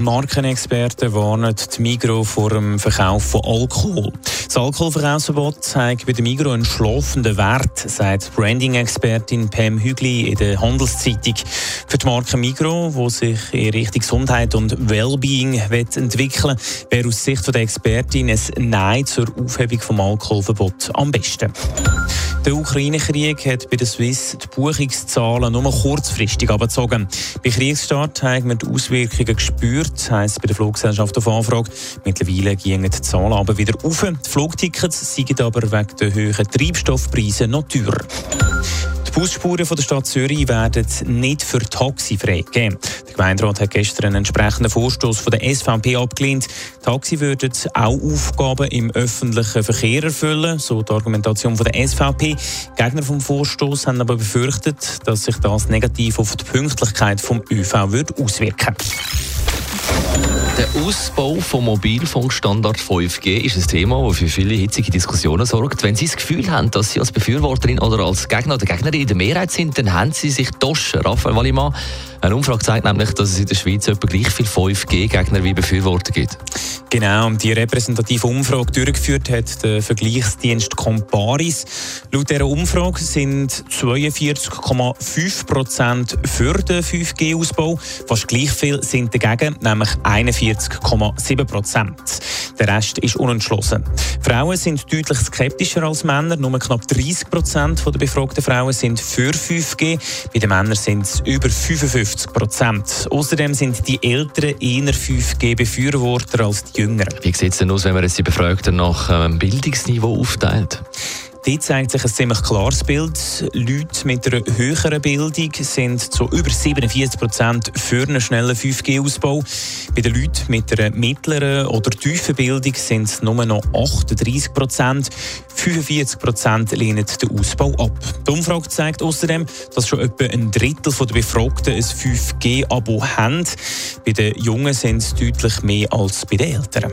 Markenexperten warnen die Migro vor dem Verkauf von Alkohol. Das Alkoholverkaufsverbot zeigt bei der Migro einen schlafenden Wert, sagt Branding-Expertin Pam Hügli in der Handelszeitung. Für die Marke Migro, die sich in Richtung Gesundheit und Wellbeing entwickeln will, wäre aus Sicht der Expertin ein Nein zur Aufhebung des Alkoholverbots am besten. Der Ukraine-Krieg hat bei der Swiss die Buchungszahlen nur kurzfristig abgezogen. Bei Kriegsstart haben wir die Auswirkungen gespürt, heisst bei der Fluggesellschaft auf Anfrage. Mittlerweile gingen die Zahlen aber wieder auf. Die Flugtickets sind aber wegen der hohen Treibstoffpreise noch teurer. Die Busspuren von der Stadt Zürich werden nicht für Taxi freigegeben. Der Gemeinderat hat gestern einen entsprechenden Vorstoß von der SVP abgelehnt. Taxi würden auch Aufgaben im öffentlichen Verkehr erfüllen, so die Argumentation von der SVP. Gegner vom Vorstoß haben aber befürchtet, dass sich das negativ auf die Pünktlichkeit vom ÖV wird auswirken der Ausbau vom Mobilfunkstandard 5G ist ein Thema, das für viele hitzige Diskussionen sorgt. Wenn Sie das Gefühl haben, dass Sie als Befürworterin oder als Gegner oder Gegnerin in der Mehrheit sind, dann haben Sie sich Toschen. Raphael Wallimann, eine Umfrage zeigt nämlich, dass es in der Schweiz etwa gleich viele 5G-Gegner wie Befürworter gibt. Genau, die repräsentative Umfrage durchgeführt hat der Vergleichsdienst Comparis. Laut dieser Umfrage sind 42,5 Prozent für den 5G-Ausbau, fast gleich viel sind dagegen, nämlich 41,7 Prozent. Der Rest ist unentschlossen. Frauen sind deutlich skeptischer als Männer. Nur knapp 30 Prozent der befragten Frauen sind für 5G. Bei den Männern sind es über 55 Prozent. Außerdem sind die Älteren eher 5G-Befürworter als die Jüngeren. Wie sieht es denn aus, wenn man die Befragten nach ähm, Bildungsniveau aufteilt? Dort zeigt sich ein ziemlich klares Bild. Leute mit einer höheren Bildung sind zu über 47 Prozent für einen schnellen 5G-Ausbau. Bei den Leuten mit einer mittleren oder tiefen Bildung sind es nur noch 38 Prozent. 45 Prozent lehnen den Ausbau ab. Die Umfrage zeigt außerdem, dass schon etwa ein Drittel der Befragten ein 5G-Abo haben. Bei den Jungen sind es deutlich mehr als bei den Älteren.